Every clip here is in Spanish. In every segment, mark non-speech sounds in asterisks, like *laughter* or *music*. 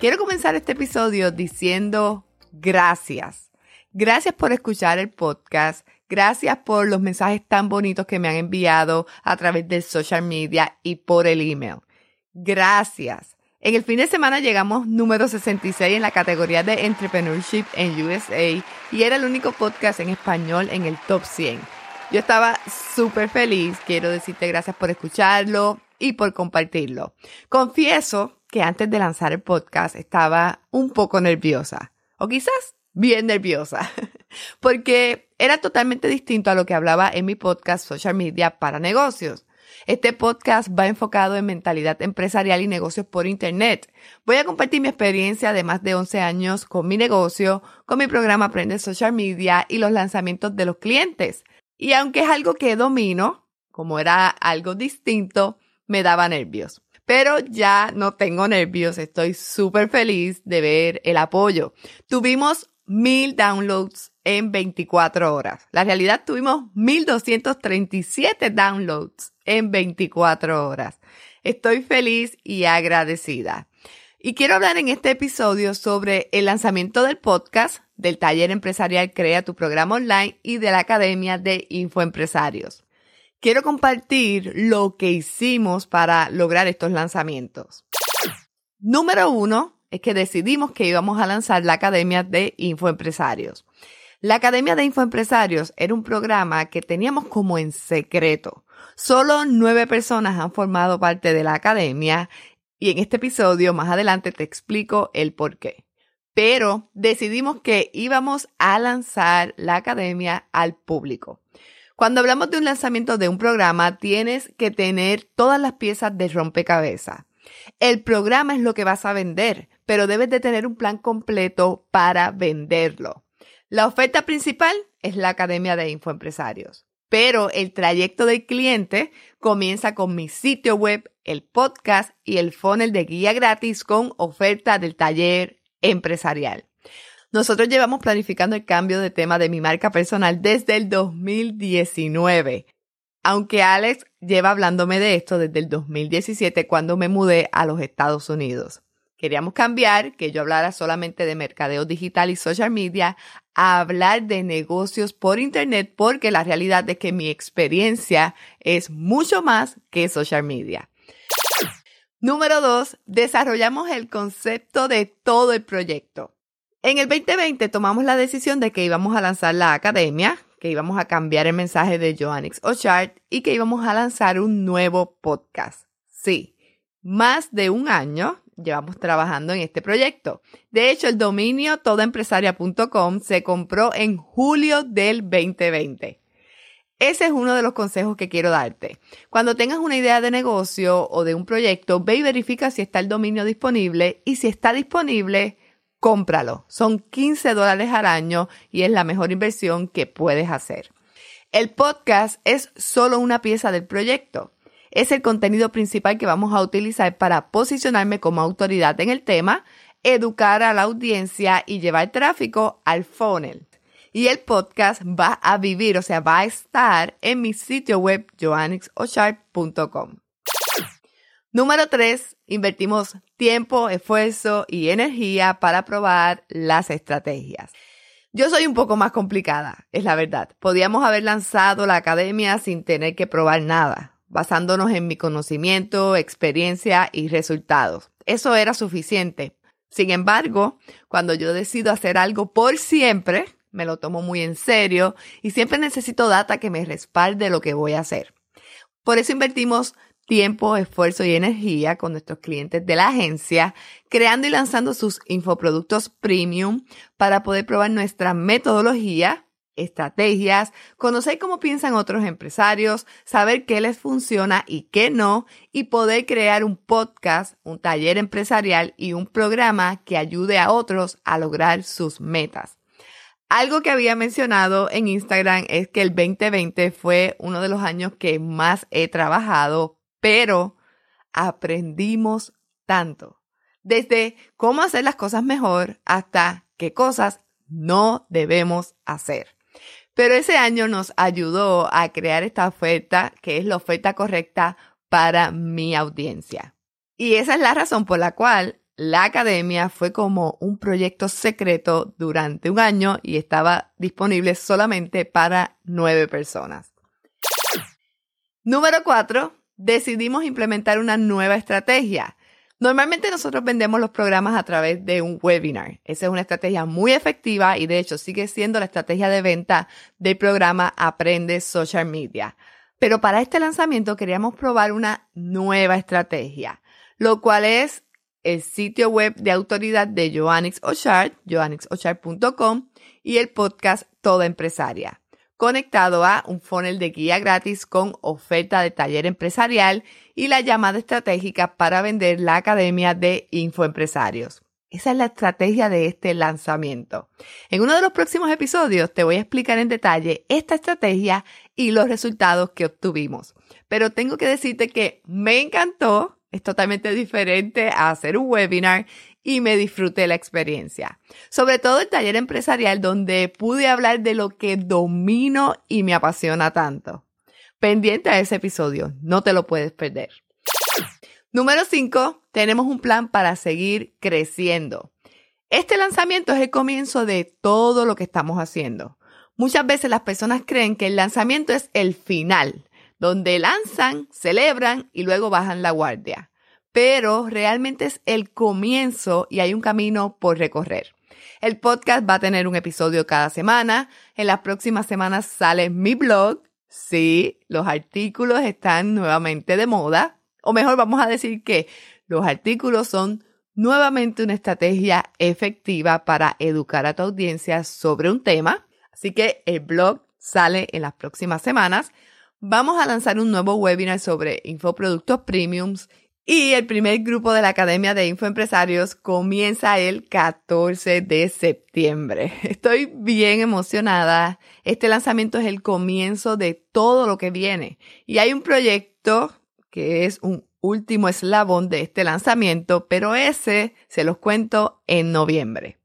Quiero comenzar este episodio diciendo gracias. Gracias por escuchar el podcast. Gracias por los mensajes tan bonitos que me han enviado a través del social media y por el email. Gracias. En el fin de semana llegamos número 66 en la categoría de Entrepreneurship en USA y era el único podcast en español en el top 100. Yo estaba súper feliz. Quiero decirte gracias por escucharlo y por compartirlo. Confieso que antes de lanzar el podcast estaba un poco nerviosa, o quizás bien nerviosa, *laughs* porque era totalmente distinto a lo que hablaba en mi podcast Social Media para Negocios. Este podcast va enfocado en mentalidad empresarial y negocios por Internet. Voy a compartir mi experiencia de más de 11 años con mi negocio, con mi programa Aprende Social Media y los lanzamientos de los clientes. Y aunque es algo que domino, como era algo distinto, me daba nervios pero ya no tengo nervios, estoy súper feliz de ver el apoyo. Tuvimos mil downloads en 24 horas. La realidad tuvimos 1237 downloads en 24 horas. Estoy feliz y agradecida. Y quiero hablar en este episodio sobre el lanzamiento del podcast, del taller empresarial Crea tu programa online y de la Academia de Infoempresarios quiero compartir lo que hicimos para lograr estos lanzamientos. Número uno es que decidimos que íbamos a lanzar la Academia de Infoempresarios. La Academia de Infoempresarios era un programa que teníamos como en secreto. Solo nueve personas han formado parte de la Academia y en este episodio más adelante te explico el por qué. Pero decidimos que íbamos a lanzar la Academia al público. Cuando hablamos de un lanzamiento de un programa, tienes que tener todas las piezas de rompecabezas. El programa es lo que vas a vender, pero debes de tener un plan completo para venderlo. La oferta principal es la Academia de Infoempresarios, pero el trayecto del cliente comienza con mi sitio web, el podcast y el funnel de guía gratis con oferta del taller empresarial. Nosotros llevamos planificando el cambio de tema de mi marca personal desde el 2019. Aunque Alex lleva hablándome de esto desde el 2017 cuando me mudé a los Estados Unidos. Queríamos cambiar, que yo hablara solamente de mercadeo digital y social media, a hablar de negocios por Internet porque la realidad es que mi experiencia es mucho más que social media. Número dos, desarrollamos el concepto de todo el proyecto. En el 2020 tomamos la decisión de que íbamos a lanzar la academia, que íbamos a cambiar el mensaje de Joannix Ochart y que íbamos a lanzar un nuevo podcast. Sí, más de un año llevamos trabajando en este proyecto. De hecho, el dominio todaempresaria.com se compró en julio del 2020. Ese es uno de los consejos que quiero darte. Cuando tengas una idea de negocio o de un proyecto, ve y verifica si está el dominio disponible y si está disponible, cómpralo. Son 15 dólares al año y es la mejor inversión que puedes hacer. El podcast es solo una pieza del proyecto. Es el contenido principal que vamos a utilizar para posicionarme como autoridad en el tema, educar a la audiencia y llevar tráfico al funnel. Y el podcast va a vivir, o sea, va a estar en mi sitio web joannixocharp.com. Número 3. Invertimos tiempo, esfuerzo y energía para probar las estrategias. Yo soy un poco más complicada, es la verdad. Podíamos haber lanzado la academia sin tener que probar nada, basándonos en mi conocimiento, experiencia y resultados. Eso era suficiente. Sin embargo, cuando yo decido hacer algo por siempre, me lo tomo muy en serio y siempre necesito data que me respalde lo que voy a hacer. Por eso invertimos tiempo, esfuerzo y energía con nuestros clientes de la agencia, creando y lanzando sus infoproductos premium para poder probar nuestra metodología, estrategias, conocer cómo piensan otros empresarios, saber qué les funciona y qué no, y poder crear un podcast, un taller empresarial y un programa que ayude a otros a lograr sus metas. Algo que había mencionado en Instagram es que el 2020 fue uno de los años que más he trabajado, pero aprendimos tanto. Desde cómo hacer las cosas mejor hasta qué cosas no debemos hacer. Pero ese año nos ayudó a crear esta oferta, que es la oferta correcta para mi audiencia. Y esa es la razón por la cual la academia fue como un proyecto secreto durante un año y estaba disponible solamente para nueve personas. Número cuatro, decidimos implementar una nueva estrategia. Normalmente nosotros vendemos los programas a través de un webinar. Esa es una estrategia muy efectiva y de hecho sigue siendo la estrategia de venta del programa Aprende Social Media. Pero para este lanzamiento queríamos probar una nueva estrategia, lo cual es el sitio web de autoridad de Joannix joannixochard.com y el podcast Toda Empresaria, conectado a un funnel de guía gratis con oferta de taller empresarial y la llamada estratégica para vender la Academia de Infoempresarios. Esa es la estrategia de este lanzamiento. En uno de los próximos episodios te voy a explicar en detalle esta estrategia y los resultados que obtuvimos. Pero tengo que decirte que me encantó es totalmente diferente a hacer un webinar y me disfruté la experiencia. Sobre todo el taller empresarial donde pude hablar de lo que domino y me apasiona tanto. Pendiente a ese episodio, no te lo puedes perder. Número 5, tenemos un plan para seguir creciendo. Este lanzamiento es el comienzo de todo lo que estamos haciendo. Muchas veces las personas creen que el lanzamiento es el final, donde lanzan, celebran y luego bajan la guardia. Pero realmente es el comienzo y hay un camino por recorrer. El podcast va a tener un episodio cada semana. En las próximas semanas sale mi blog. Sí, los artículos están nuevamente de moda. O mejor, vamos a decir que los artículos son nuevamente una estrategia efectiva para educar a tu audiencia sobre un tema. Así que el blog sale en las próximas semanas. Vamos a lanzar un nuevo webinar sobre infoproductos premiums y el primer grupo de la Academia de Infoempresarios comienza el 14 de septiembre. *laughs* Estoy bien emocionada. Este lanzamiento es el comienzo de todo lo que viene. Y hay un proyecto que es un último eslabón de este lanzamiento, pero ese se los cuento en noviembre.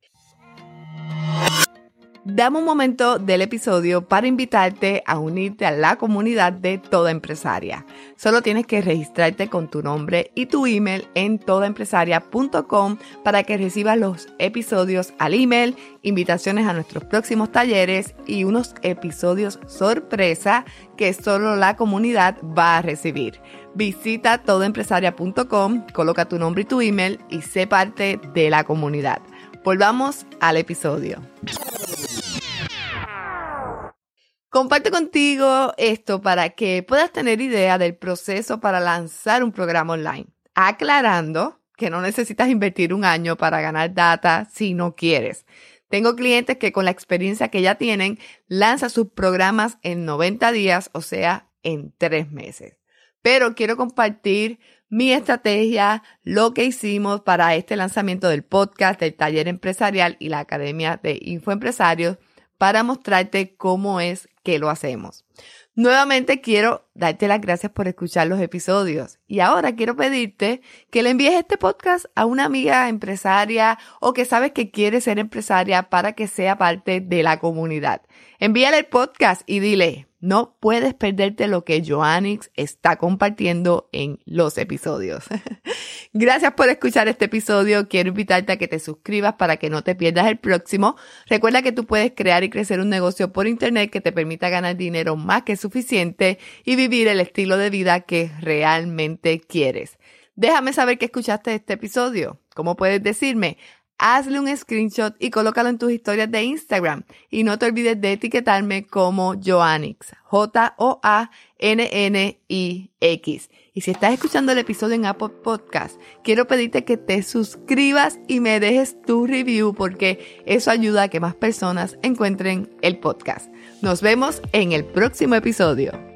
Dame un momento del episodio para invitarte a unirte a la comunidad de Toda Empresaria. Solo tienes que registrarte con tu nombre y tu email en todaempresaria.com para que recibas los episodios al email, invitaciones a nuestros próximos talleres y unos episodios sorpresa que solo la comunidad va a recibir. Visita todaempresaria.com, coloca tu nombre y tu email y sé parte de la comunidad. Volvamos al episodio. Comparto contigo esto para que puedas tener idea del proceso para lanzar un programa online, aclarando que no necesitas invertir un año para ganar data si no quieres. Tengo clientes que con la experiencia que ya tienen lanzan sus programas en 90 días, o sea, en tres meses. Pero quiero compartir mi estrategia, lo que hicimos para este lanzamiento del podcast, del taller empresarial y la Academia de Infoempresarios para mostrarte cómo es que lo hacemos. Nuevamente quiero darte las gracias por escuchar los episodios y ahora quiero pedirte que le envíes este podcast a una amiga empresaria o que sabes que quiere ser empresaria para que sea parte de la comunidad. Envíale el podcast y dile, no puedes perderte lo que Joannix está compartiendo en los episodios. *laughs* Gracias por escuchar este episodio. Quiero invitarte a que te suscribas para que no te pierdas el próximo. Recuerda que tú puedes crear y crecer un negocio por internet que te permita ganar dinero más que suficiente y vivir el estilo de vida que realmente quieres. Déjame saber que escuchaste este episodio. ¿Cómo puedes decirme? Hazle un screenshot y colócalo en tus historias de Instagram. Y no te olvides de etiquetarme como Joannix, J-O-A-N-N-I-X. Y si estás escuchando el episodio en Apple Podcast, quiero pedirte que te suscribas y me dejes tu review porque eso ayuda a que más personas encuentren el podcast. Nos vemos en el próximo episodio.